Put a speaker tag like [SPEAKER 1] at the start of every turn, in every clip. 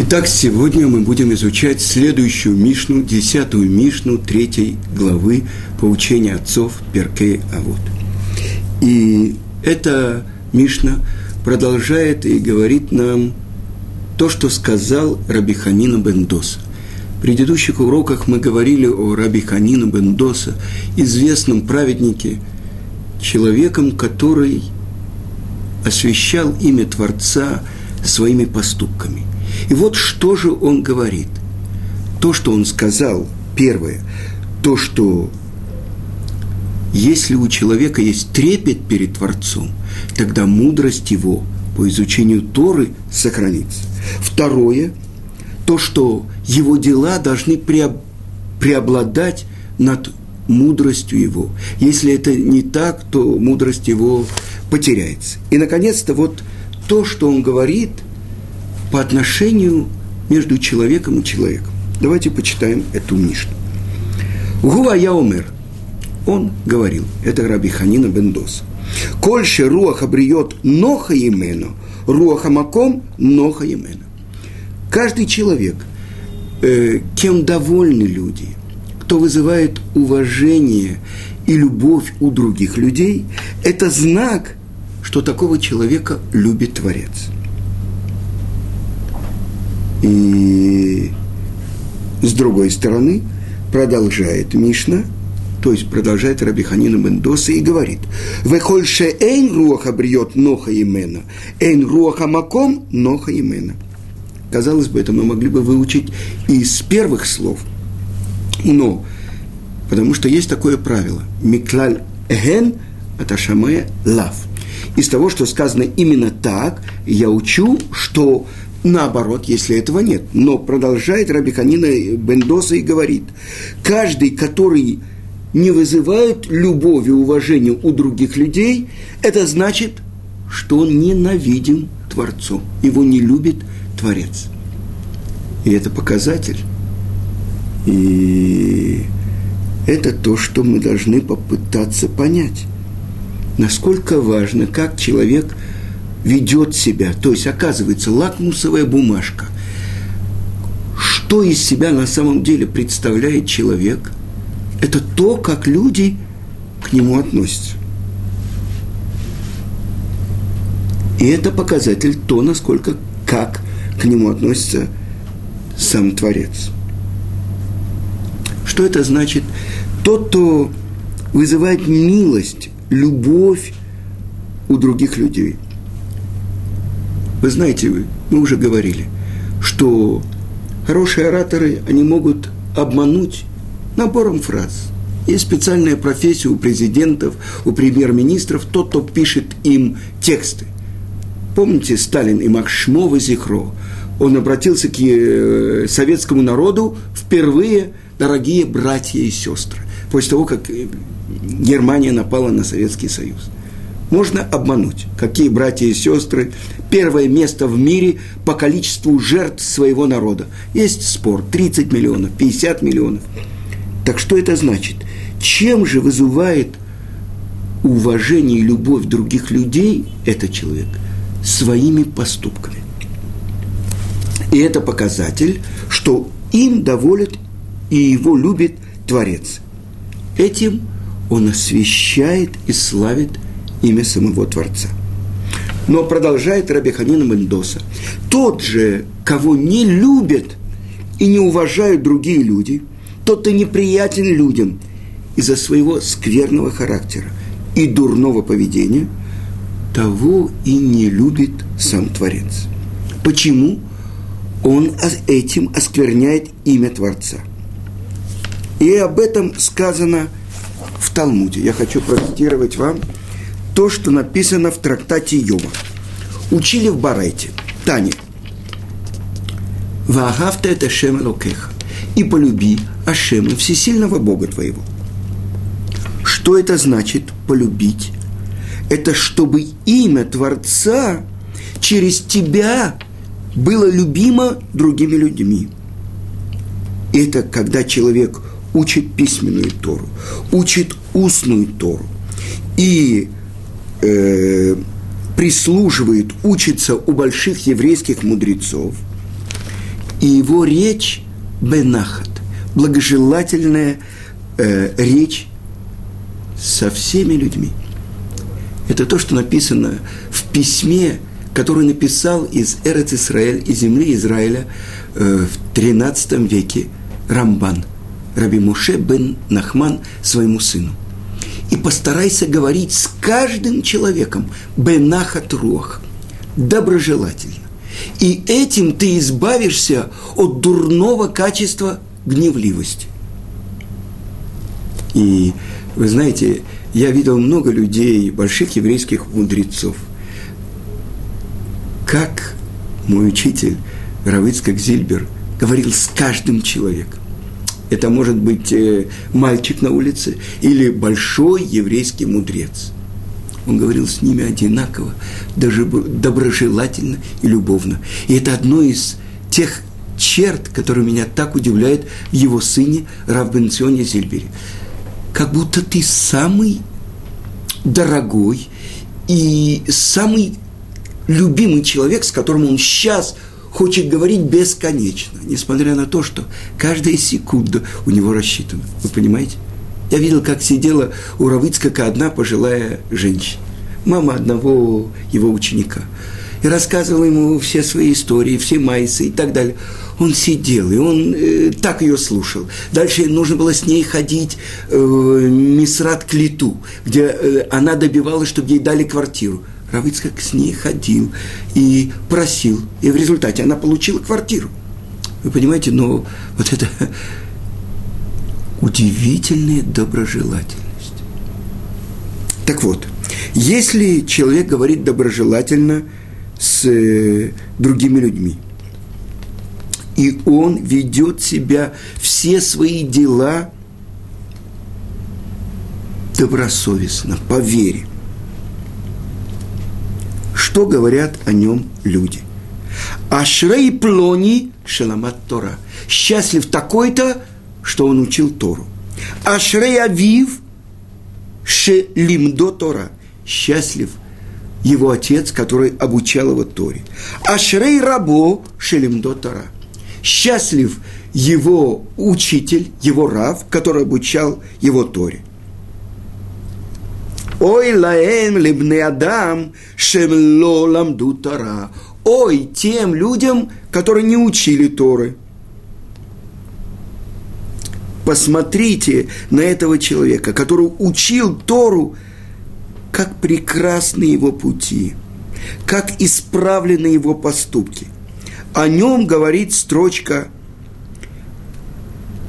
[SPEAKER 1] Итак, сегодня мы будем изучать следующую Мишну, десятую Мишну третьей главы поучения отцов Перкей Авод. И эта Мишна продолжает и говорит нам то, что сказал Раби Ханина Бендоса. В предыдущих уроках мы говорили о Раби Ханина Бендоса, известном праведнике, человеком, который освящал имя Творца своими поступками. И вот что же он говорит. То, что он сказал, первое, то, что если у человека есть трепет перед Творцом, тогда мудрость его по изучению Торы сохранится. Второе, то, что его дела должны преобладать над мудростью его. Если это не так, то мудрость его потеряется. И, наконец-то, вот то, что он говорит по отношению между человеком и человеком. Давайте почитаем эту Мишну. Гува я умер. Он говорил, это Раби Ханина Бендос. Кольше руаха бриет ноха имено, руаха маком ноха имено. Каждый человек, э, кем довольны люди, кто вызывает уважение и любовь у других людей, это знак, что такого человека любит Творец. И с другой стороны, продолжает Мишна, то есть продолжает Рабиханина Мендоса и говорит, «Вехольше эйн руаха бриет ноха имена, эйн руаха маком ноха имена». Казалось бы, это мы могли бы выучить из первых слов, но потому что есть такое правило – «Миклаль эген аташаме лав». Из того, что сказано именно так, я учу, что Наоборот, если этого нет. Но продолжает Рабиханина Бендоса и говорит, каждый, который не вызывает любовь и уважения у других людей, это значит, что он ненавидим Творцу, его не любит Творец. И это показатель. И это то, что мы должны попытаться понять. Насколько важно, как человек ведет себя. То есть, оказывается, лакмусовая бумажка. Что из себя на самом деле представляет человек – это то, как люди к нему относятся. И это показатель то, насколько, как к нему относится сам Творец. Что это значит? Тот, кто вызывает милость, любовь у других людей. Вы знаете, мы уже говорили, что хорошие ораторы, они могут обмануть набором фраз. Есть специальная профессия у президентов, у премьер-министров, тот, кто пишет им тексты. Помните Сталин и Макшмова Зихро? Он обратился к э, советскому народу впервые, дорогие братья и сестры, после того, как э, Германия напала на Советский Союз. Можно обмануть. Какие братья и сестры? Первое место в мире по количеству жертв своего народа. Есть спор. 30 миллионов, 50 миллионов. Так что это значит? Чем же вызывает уважение и любовь других людей этот человек? Своими поступками. И это показатель, что им доволен и его любит Творец. Этим он освещает и славит имя самого Творца. Но продолжает Рабиханина Мендоса. Тот же, кого не любят и не уважают другие люди – тот, кто неприятен людям из-за своего скверного характера и дурного поведения, того и не любит сам Творец. Почему? Он этим оскверняет имя Творца. И об этом сказано в Талмуде. Я хочу процитировать вам то, что написано в трактате Йома. Учили в Барайте, Тане. Ваагавта это Шем Локеха и полюби Ашема, всесильного Бога твоего. Что это значит полюбить? Это чтобы имя Творца через тебя было любимо другими людьми. Это когда человек учит письменную Тору, учит устную Тору и э, прислуживает, учится у больших еврейских мудрецов. И его речь бенахат, благожелательная э, речь со всеми людьми. Это то, что написано в письме, которое написал из Эрец Израиль, из земли Израиля э, в 13 веке Рамбан, Раби Муше бен Нахман своему сыну. И постарайся говорить с каждым человеком бенахат руах, доброжелательно. И этим ты избавишься от дурного качества гневливости. И вы знаете, я видел много людей, больших еврейских мудрецов, как мой учитель Равицкак Зильбер говорил с каждым человеком. Это может быть э, мальчик на улице или большой еврейский мудрец. Он говорил с ними одинаково, даже доброжелательно и любовно. И это одно из тех черт, которые меня так удивляют в его сыне Равбенционе Зильбере как будто ты самый дорогой и самый любимый человек, с которым он сейчас хочет говорить бесконечно, несмотря на то, что каждая секунда у него рассчитана. Вы понимаете? Я видел, как сидела у Равыцкака одна пожилая женщина, мама одного его ученика – и рассказывал ему все свои истории, все майсы и так далее. Он сидел, и он э, так ее слушал. Дальше нужно было с ней ходить э, Мисрат к Литу, где э, она добивалась, чтобы ей дали квартиру. Равицкак с ней ходил и просил, и в результате она получила квартиру. Вы понимаете, но вот это удивительная доброжелательность. Так вот, если человек говорит доброжелательно – с э, другими людьми. И он ведет себя, все свои дела добросовестно, по вере. Что говорят о нем люди? Ашрей плони шаламат Тора. Счастлив такой-то, что он учил Тору. Ашрей авив шелимдо Тора. Счастлив – его отец, который обучал его Торе. Ашрей рабо шелемдо Тора. Счастлив его учитель, его рав, который обучал его Торе. Ой, лаэм либне адам шем ло ламду Тора. Ой, тем людям, которые не учили Торы. Посмотрите на этого человека, который учил Тору – как прекрасны его пути, как исправлены его поступки. О нем говорит строчка,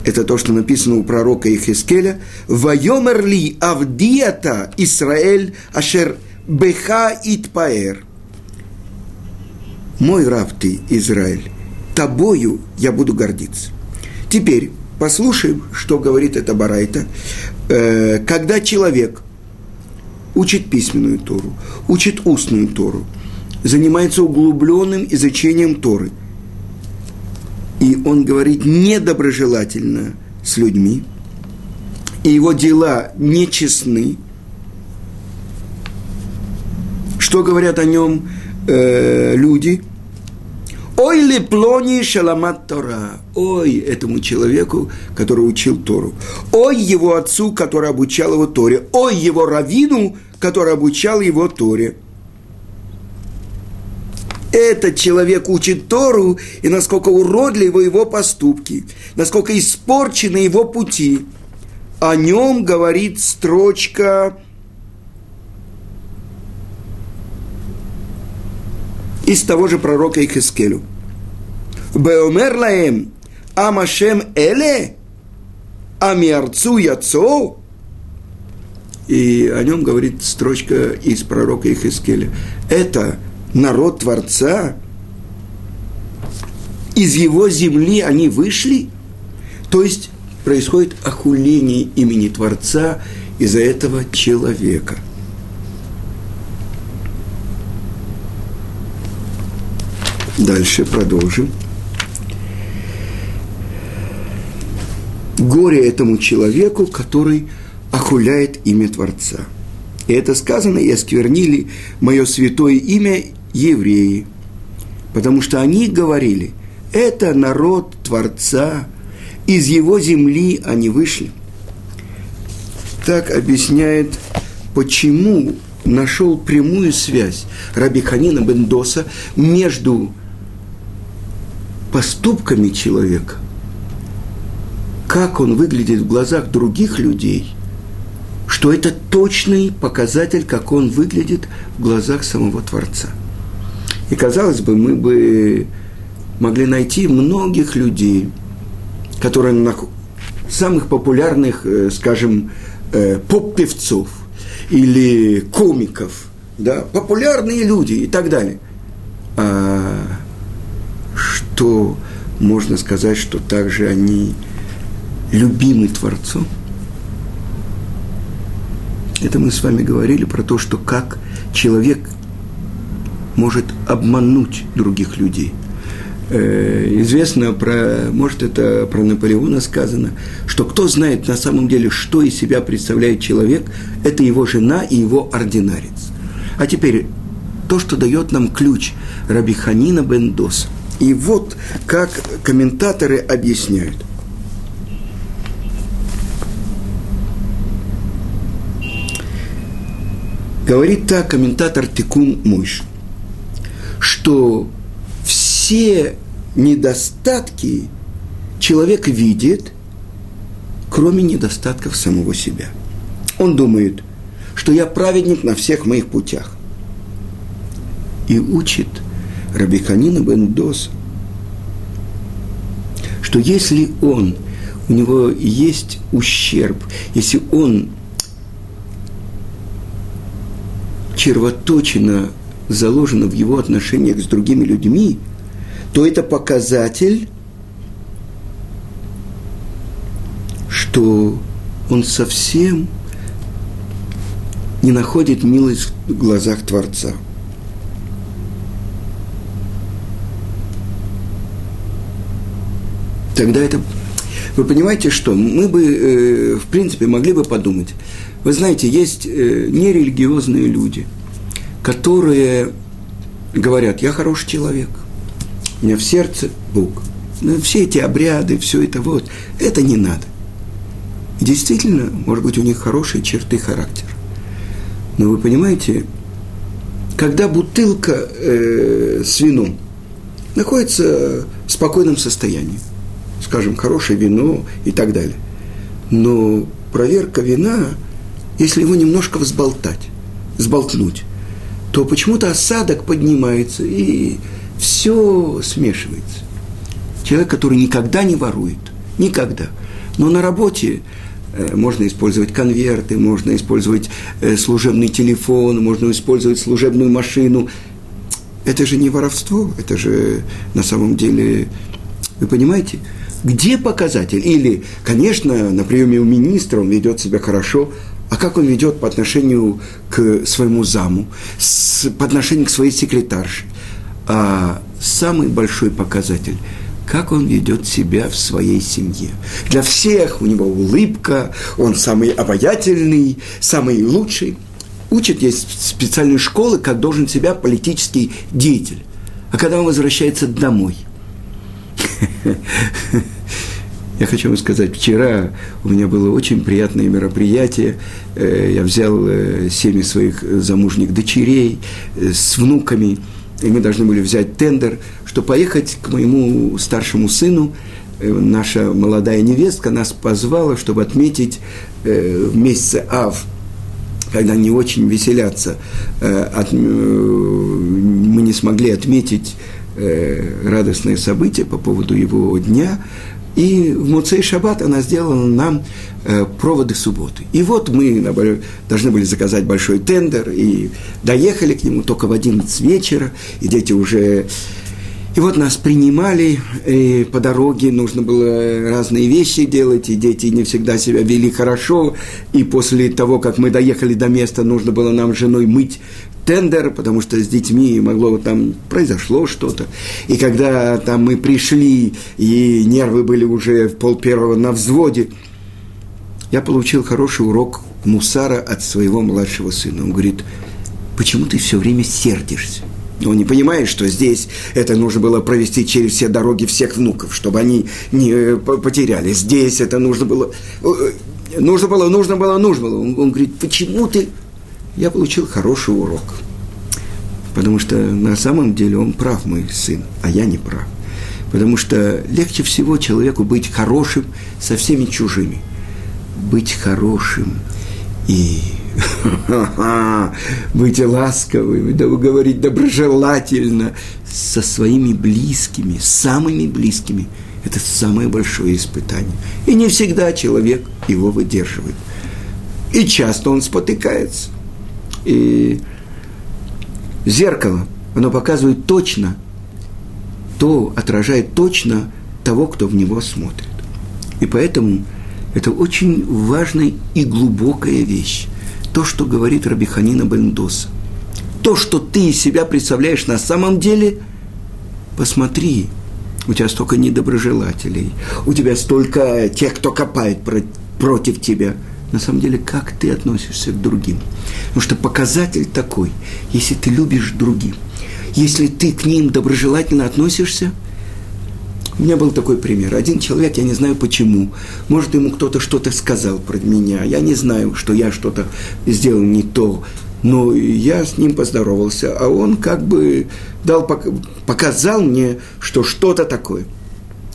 [SPEAKER 1] это то, что написано у пророка Ихискеля, «Вайомерли авдията Исраэль ашер беха итпаэр». «Мой раб ты, Израиль, тобою я буду гордиться». Теперь послушаем, что говорит эта барайта. Э, когда человек – учит письменную Тору, учит устную Тору, занимается углубленным изучением Торы. И он говорит недоброжелательно с людьми, и его дела нечестны. Что говорят о нем э, люди? Ой ли плони шаламат Тора. Ой этому человеку, который учил Тору. Ой его отцу, который обучал его Торе. Ой его равину, который обучал его Торе. Этот человек учит Тору, и насколько уродливы его поступки, насколько испорчены его пути. О нем говорит строчка из того же пророка Ихискелю. Беомер лаем, амашем эле, амиарцу яцо. И о нем говорит строчка из пророка Ихискеля. Это народ Творца, из его земли они вышли, то есть происходит охуление имени Творца из-за этого человека – Дальше продолжим. Горе этому человеку, который охуляет имя Творца. И это сказано, и осквернили мое святое имя евреи, потому что они говорили, Это народ Творца, из его земли они вышли. Так объясняет, почему нашел прямую связь Раби Ханина Бендоса между поступками человека, как он выглядит в глазах других людей, что это точный показатель, как он выглядит в глазах самого Творца. И казалось бы, мы бы могли найти многих людей, которые на самых популярных, э, скажем, э, поп-певцов или комиков, да, популярные люди и так далее. А что можно сказать, что также они любимы Творцом? Это мы с вами говорили про то, что как человек может обмануть других людей. Э, известно про, может, это про Наполеона сказано, что кто знает на самом деле, что из себя представляет человек, это его жена и его ординарец. А теперь то, что дает нам ключ Раби Ханина Бендос. И вот как комментаторы объясняют. Говорит так комментатор Тикун Мойш, что все недостатки человек видит, кроме недостатков самого себя. Он думает, что я праведник на всех моих путях. И учит Рабиханина бен Дос, что если он, у него есть ущерб, если он червоточина заложено в его отношениях с другими людьми, то это показатель, что он совсем не находит милость в глазах Творца. Тогда это... Вы понимаете, что мы бы, э, в принципе, могли бы подумать. Вы знаете, есть э, нерелигиозные люди, которые говорят, я хороший человек, у меня в сердце Бог. Но все эти обряды, все это вот, это не надо. Действительно, может быть, у них хорошие черты характера. Но вы понимаете, когда бутылка э, с вином находится в спокойном состоянии, скажем, хорошее вино и так далее, но проверка вина – если его немножко взболтать, сболтнуть, то почему-то осадок поднимается и все смешивается. Человек, который никогда не ворует, никогда. Но на работе э, можно использовать конверты, можно использовать э, служебный телефон, можно использовать служебную машину. Это же не воровство, это же на самом деле, вы понимаете, где показатель? Или, конечно, на приеме у министра он ведет себя хорошо, а как он ведет по отношению к своему заму, с, по отношению к своей секретарше. А самый большой показатель – как он ведет себя в своей семье. Для всех у него улыбка, он самый обаятельный, самый лучший. Учат есть специальные школы, как должен себя политический деятель. А когда он возвращается домой – Я хочу вам сказать, вчера у меня было очень приятное мероприятие. Э, я взял э, семьи своих замужних дочерей э, с внуками, и мы должны были взять тендер, чтобы поехать к моему старшему сыну. Наша молодая невестка нас позвала, чтобы отметить в месяце Ав, когда они очень веселятся, мы не смогли отметить радостное событие по поводу его дня, и в Муцей Шаббат она сделала нам э, проводы субботы. И вот мы должны были заказать большой тендер, и доехали к нему только в 11 вечера, и дети уже... И вот нас принимали, и по дороге нужно было разные вещи делать, и дети не всегда себя вели хорошо, и после того, как мы доехали до места, нужно было нам с женой мыть тендер, потому что с детьми могло там произошло что-то. И когда там мы пришли, и нервы были уже в пол первого на взводе, я получил хороший урок мусара от своего младшего сына. Он говорит, почему ты все время сердишься? Он не понимает, что здесь это нужно было провести через все дороги всех внуков, чтобы они не э, потеряли. Здесь это нужно было, э, э, нужно было, нужно было, нужно было. Он, он говорит, почему ты... Я получил хороший урок. Потому что на самом деле он прав, мой сын, а я не прав. Потому что легче всего человеку быть хорошим со всеми чужими. Быть хорошим и быть ласковым, говорить доброжелательно со своими близкими, самыми близкими. Это самое большое испытание. И не всегда человек его выдерживает. И часто он спотыкается. И зеркало, оно показывает точно, то отражает точно того, кто в него смотрит. И поэтому это очень важная и глубокая вещь то, что говорит Рабиханина Бендоса. То, что ты из себя представляешь на самом деле, посмотри, у тебя столько недоброжелателей, у тебя столько тех, кто копает про- против тебя. На самом деле, как ты относишься к другим? Потому что показатель такой, если ты любишь другим, если ты к ним доброжелательно относишься – у меня был такой пример. Один человек, я не знаю почему, может, ему кто-то что-то сказал про меня, я не знаю, что я что-то сделал не то, но я с ним поздоровался, а он как бы дал, показал мне, что что-то такое –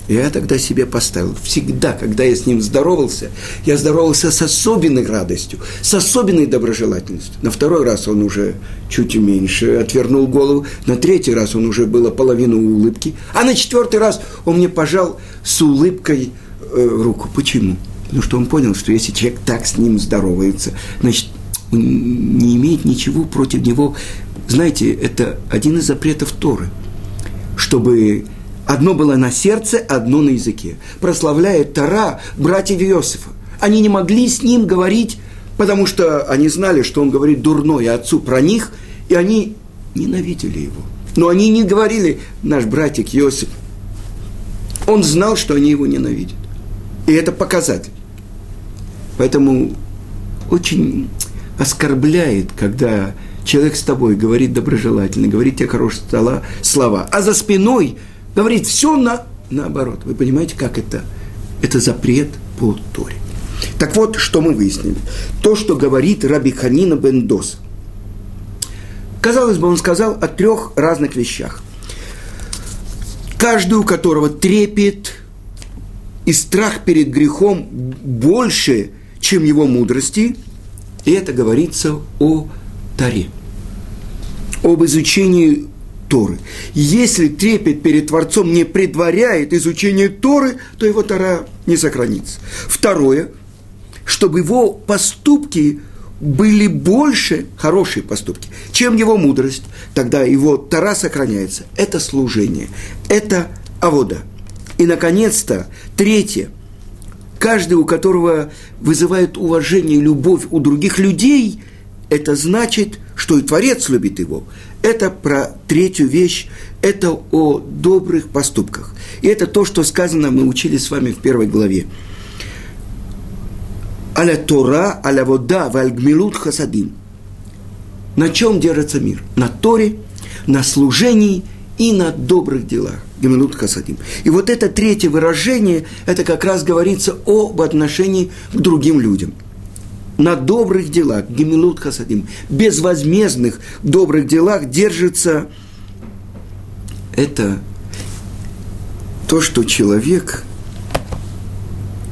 [SPEAKER 1] я тогда себе поставил. Всегда, когда я с ним здоровался, я здоровался с особенной радостью, с особенной доброжелательностью. На второй раз он уже чуть меньше отвернул голову, на третий раз он уже было половину улыбки, а на четвертый раз он мне пожал с улыбкой э, руку. Почему? Потому что он понял, что если человек так с ним здоровается, значит, он не имеет ничего против него. Знаете, это один из запретов Торы, чтобы Одно было на сердце, одно на языке. Прославляет Тара братьев Иосифа. Они не могли с ним говорить, потому что они знали, что он говорит дурное отцу про них, и они ненавидели его. Но они не говорили, наш братик Иосиф. Он знал, что они его ненавидят. И это показатель. Поэтому очень оскорбляет, когда человек с тобой говорит доброжелательно, говорит тебе хорошие слова, а за спиной – говорит все на, наоборот. Вы понимаете, как это? Это запрет по Торе. Так вот, что мы выяснили. То, что говорит Раби Ханина бен Дос. Казалось бы, он сказал о трех разных вещах. Каждый, у которого трепет и страх перед грехом больше, чем его мудрости, и это говорится о Таре, об изучении Торы. Если трепет перед Творцом не предваряет изучение Торы, то его Тора не сохранится. Второе, чтобы его поступки были больше, хорошие поступки, чем его мудрость, тогда его Тора сохраняется. Это служение, это авода. И, наконец-то, третье, каждый, у которого вызывает уважение и любовь у других людей, это значит, что и Творец любит его. Это про третью вещь, это о добрых поступках. И это то, что сказано, мы учили с вами в первой главе. Аля Тора, аля вода, вальгмилут хасадим. На чем держится мир? На Торе, на служении и на добрых делах. Геминут хасадим. И вот это третье выражение, это как раз говорится об отношении к другим людям – на добрых делах, гемилут хасадим, безвозмездных добрых делах держится это то, что человек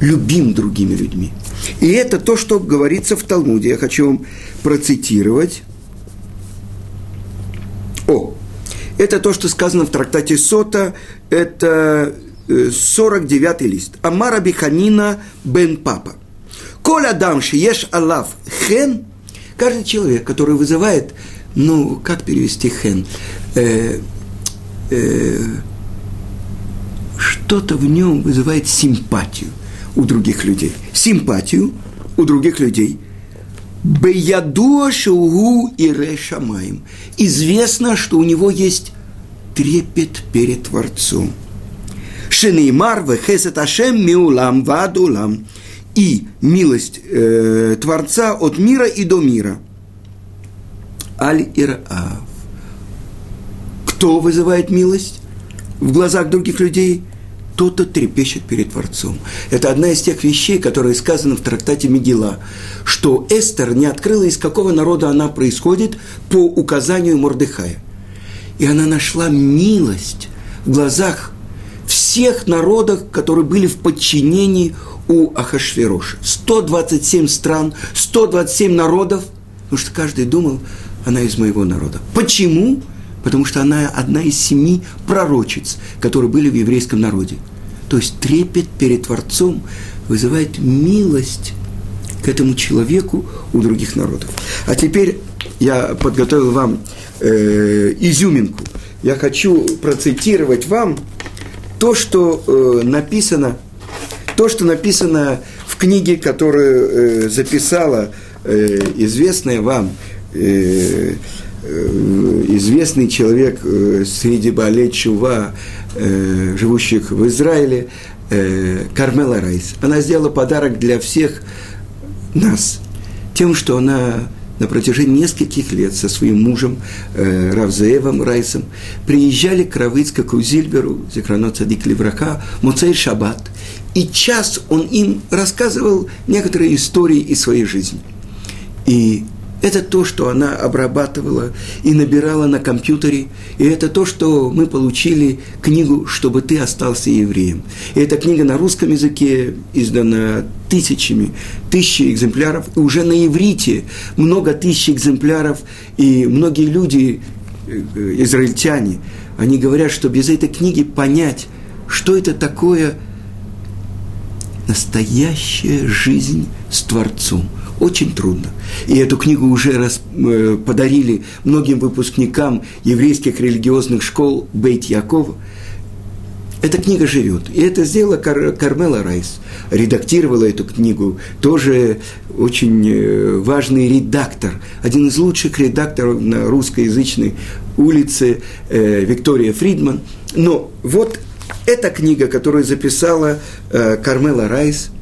[SPEAKER 1] любим другими людьми. И это то, что говорится в Талмуде. Я хочу вам процитировать. О, это то, что сказано в трактате Сота, это 49-й э, лист. Амара Биханина бен Папа. Коля дамши ешь алав хен, каждый человек, который вызывает, ну, как перевести хен, э, э, что-то в нем вызывает симпатию у других людей. Симпатию у других людей. Беядуа шаугу и решамаем. Известно, что у него есть трепет перед Творцом. Шенеймар вехесет ашем миулам вадулам и милость э, Творца от мира и до мира. Аль-Ираав. Кто вызывает милость в глазах других людей? Тот, кто трепещет перед Творцом. Это одна из тех вещей, которые сказаны в трактате Мегила, что Эстер не открыла, из какого народа она происходит по указанию Мордыхая. И она нашла милость в глазах всех народов, которые были в подчинении у Ахашвероша. 127 стран, 127 народов, потому что каждый думал, она из моего народа. Почему? Потому что она одна из семи пророчиц, которые были в еврейском народе. То есть трепет перед Творцом вызывает милость к этому человеку у других народов. А теперь я подготовил вам э, изюминку. Я хочу процитировать вам то, что э, написано, то, что написано в книге, которую э, записала э, известная вам э, э, известный человек э, среди Балей Чува, э, живущих в Израиле, Кармела Райс. Она сделала подарок для всех нас тем, что она на протяжении нескольких лет со своим мужем э, Равзеевым Райсом приезжали к Равыцкаку Зильберу, Зекрано Цадик Леврака, Муцей Шаббат, и час он им рассказывал некоторые истории из своей жизни. И это то, что она обрабатывала и набирала на компьютере. И это то, что мы получили книгу «Чтобы ты остался евреем». И эта книга на русском языке издана тысячами, тысячи экземпляров. И уже на иврите много тысяч экземпляров. И многие люди, э, израильтяне, они говорят, что без этой книги понять, что это такое настоящая жизнь с Творцом – очень трудно. И эту книгу уже раз, э, подарили многим выпускникам еврейских религиозных школ Бейт Якова. Эта книга живет. И это сделала Кар- Кармела Райс. Редактировала эту книгу. Тоже очень э, важный редактор. Один из лучших редакторов на русскоязычной улице э, Виктория Фридман. Но вот эта книга, которую записала э, Кармела Райс –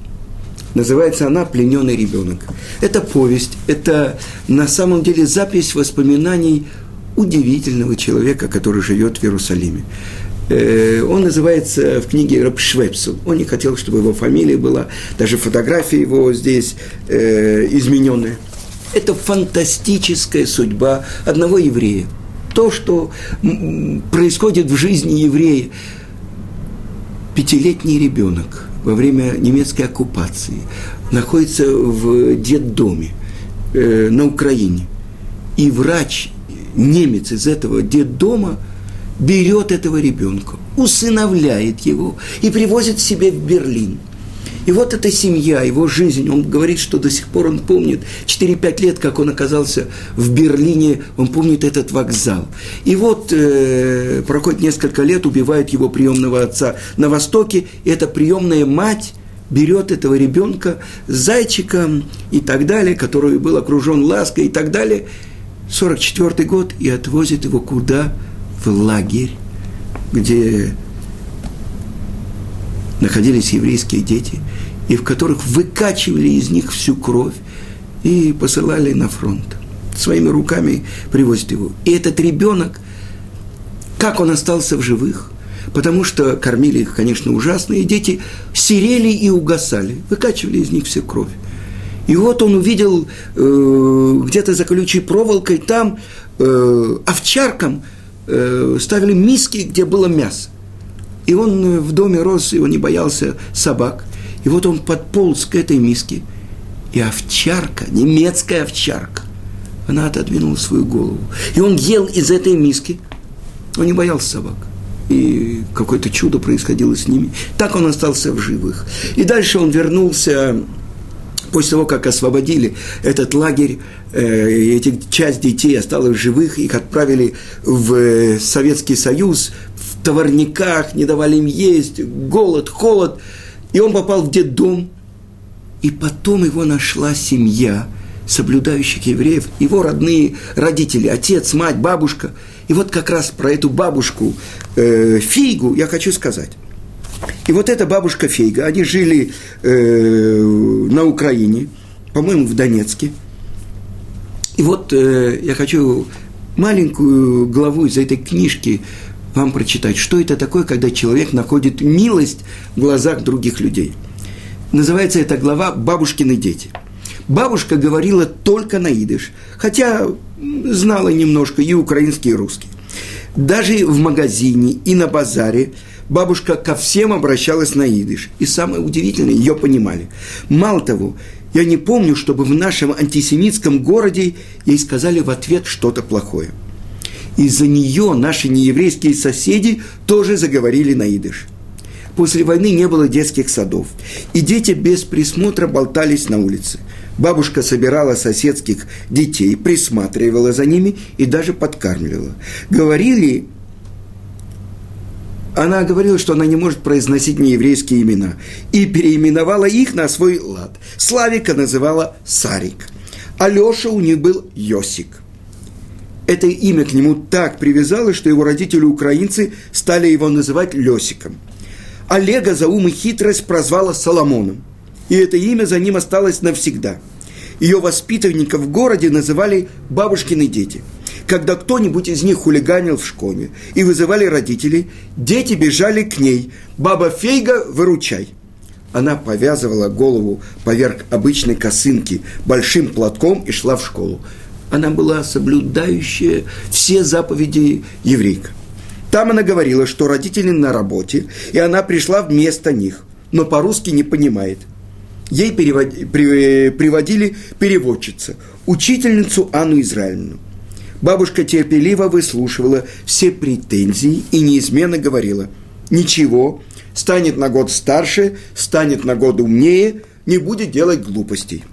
[SPEAKER 1] Называется она «Плененный ребенок». Это повесть, это на самом деле запись воспоминаний удивительного человека, который живет в Иерусалиме. Э, он называется в книге Рабшвепсел. Он не хотел, чтобы его фамилия была, даже фотография его здесь э, измененная. Это фантастическая судьба одного еврея. То, что происходит в жизни еврея. Пятилетний ребенок – во время немецкой оккупации, находится в детдоме э, на Украине. И врач, немец из этого детдома, берет этого ребенка, усыновляет его и привозит себе в Берлин – и вот эта семья, его жизнь, он говорит, что до сих пор он помнит 4-5 лет, как он оказался в Берлине, он помнит этот вокзал. И вот э, проходит несколько лет, убивает его приемного отца на Востоке, и эта приемная мать берет этого ребенка с зайчиком и так далее, который был окружен лаской и так далее, 44 год, и отвозит его куда? В лагерь, где находились еврейские дети, и в которых выкачивали из них всю кровь и посылали на фронт. Своими руками привозят его. И этот ребенок, как он остался в живых, потому что кормили их, конечно, ужасно, и дети серели и угасали, выкачивали из них всю кровь. И вот он увидел э, где-то за колючей проволокой там э, овчаркам э, ставили миски, где было мясо. И он э, в доме рос, и он не боялся собак. И вот он подполз к этой миске, и овчарка, немецкая овчарка, она отодвинула свою голову. И он ел из этой миски. Он не боялся собак. И какое-то чудо происходило с ними. Так он остался в живых. И дальше он вернулся после того, как освободили этот лагерь, э, эти часть детей осталась в живых, их отправили в э, Советский Союз, товарниках, не давали им есть, голод, холод. И он попал в детдом. И потом его нашла семья соблюдающих евреев, его родные родители, отец, мать, бабушка. И вот как раз про эту бабушку э, Фейгу я хочу сказать. И вот эта бабушка Фейга, они жили э, на Украине, по-моему, в Донецке. И вот э, я хочу маленькую главу из этой книжки вам прочитать. Что это такое, когда человек находит милость в глазах других людей? Называется эта глава «Бабушкины дети». Бабушка говорила только на идыш, хотя знала немножко и украинский, и русский. Даже в магазине и на базаре бабушка ко всем обращалась на идыш. И самое удивительное, ее понимали. Мало того, я не помню, чтобы в нашем антисемитском городе ей сказали в ответ что-то плохое. Из-за нее наши нееврейские соседи тоже заговорили на идыш. После войны не было детских садов, и дети без присмотра болтались на улице. Бабушка собирала соседских детей, присматривала за ними и даже подкармливала. Говорили, она говорила, что она не может произносить нееврейские имена, и переименовала их на свой лад. Славика называла Сарик, а Леша у них был Йосик. Это имя к нему так привязалось, что его родители-украинцы стали его называть Лесиком. Олега за ум и хитрость прозвала Соломоном, и это имя за ним осталось навсегда. Ее воспитанников в городе называли «бабушкины дети». Когда кто-нибудь из них хулиганил в школе и вызывали родителей, дети бежали к ней. «Баба Фейга, выручай!» Она повязывала голову поверх обычной косынки большим платком и шла в школу. Она была соблюдающая все заповеди еврейка. Там она говорила, что родители на работе, и она пришла вместо них, но по-русски не понимает. Ей переводи, при, приводили переводчица, учительницу Анну Израильевну. Бабушка терпеливо выслушивала все претензии и неизменно говорила, «Ничего, станет на год старше, станет на год умнее, не будет делать глупостей».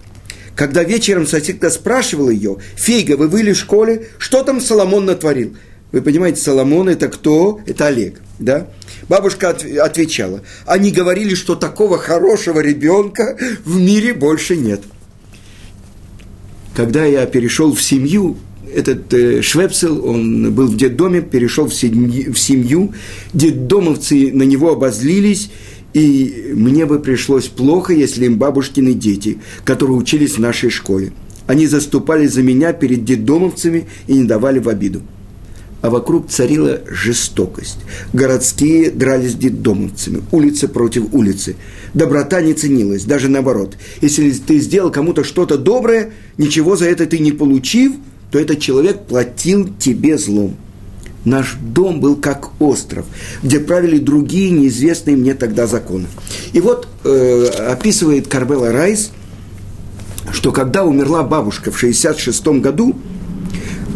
[SPEAKER 1] Когда вечером соседка спрашивала ее, «Фейга, вы были в школе? Что там Соломон натворил?» Вы понимаете, Соломон – это кто? Это Олег, да? Бабушка от, отвечала, они говорили, что такого хорошего ребенка в мире больше нет. Когда я перешел в семью, этот э, Швепсел, он был в детдоме, перешел в семью, в семью, детдомовцы на него обозлились, и мне бы пришлось плохо, если им бабушкины дети, которые учились в нашей школе. Они заступали за меня перед детдомовцами и не давали в обиду. А вокруг царила жестокость. Городские дрались с детдомовцами, улица против улицы. Доброта не ценилась, даже наоборот. Если ты сделал кому-то что-то доброе, ничего за это ты не получив, то этот человек платил тебе злом – Наш дом был как остров, где правили другие неизвестные мне тогда законы. И вот э, описывает Карбела Райс, что когда умерла бабушка в 66 году,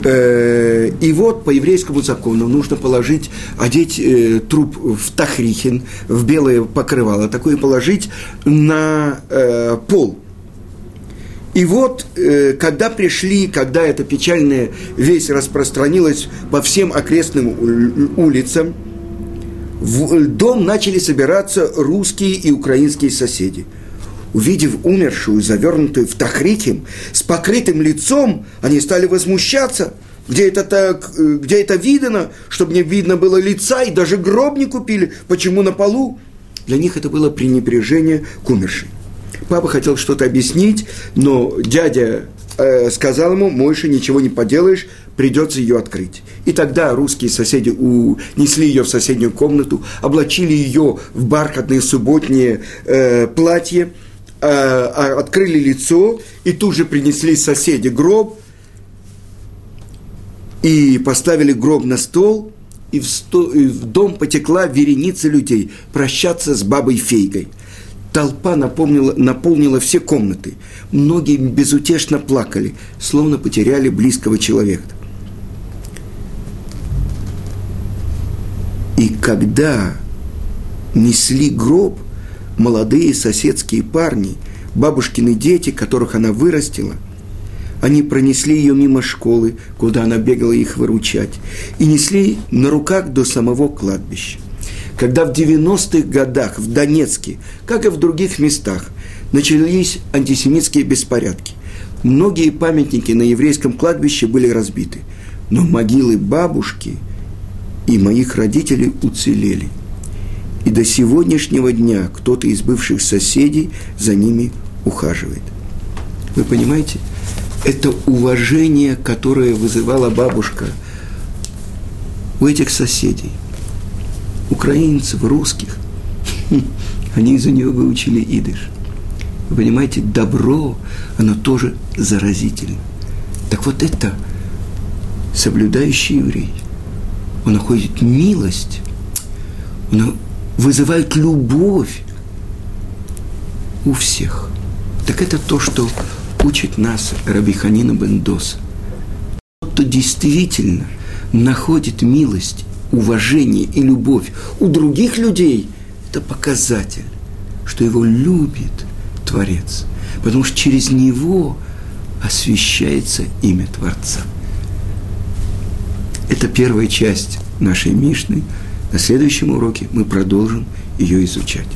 [SPEAKER 1] э, и вот по еврейскому закону нужно положить, одеть э, труп в тахрихин, в белое покрывало, такое положить на э, пол – и вот, э, когда пришли, когда эта печальная весть распространилась по всем окрестным улицам, в дом начали собираться русские и украинские соседи. Увидев умершую, завернутую в тахриким, с покрытым лицом, они стали возмущаться. Где это так, э, где это видно, чтобы не видно было лица, и даже гроб не купили. Почему на полу? Для них это было пренебрежение к умершей. Папа хотел что-то объяснить, но дядя э, сказал ему, Мойша, ничего не поделаешь, придется ее открыть. И тогда русские соседи унесли ее в соседнюю комнату, облачили ее в бархатное субботнее э, платье, э, а, открыли лицо, и тут же принесли соседи гроб, и поставили гроб на стол, и в, сто, и в дом потекла вереница людей прощаться с бабой Фейгой – Толпа наполнила, наполнила все комнаты. Многие безутешно плакали, словно потеряли близкого человека. И когда несли гроб, молодые соседские парни, бабушкины дети, которых она вырастила, они пронесли ее мимо школы, куда она бегала их выручать, и несли на руках до самого кладбища когда в 90-х годах в Донецке, как и в других местах, начались антисемитские беспорядки. Многие памятники на еврейском кладбище были разбиты, но могилы бабушки и моих родителей уцелели. И до сегодняшнего дня кто-то из бывших соседей за ними ухаживает. Вы понимаете? Это уважение, которое вызывала бабушка – у этих соседей, украинцев, русских, они из-за нее выучили идыш. Вы понимаете, добро, оно тоже заразительно. Так вот это соблюдающий еврей, он находит милость, он вызывает любовь у всех. Так это то, что учит нас Раби Ханина Бендоса. Тот, кто действительно находит милость, уважение и любовь у других людей, это показатель, что его любит Творец. Потому что через него освещается имя Творца. Это первая часть нашей Мишны. На следующем уроке мы продолжим ее изучать.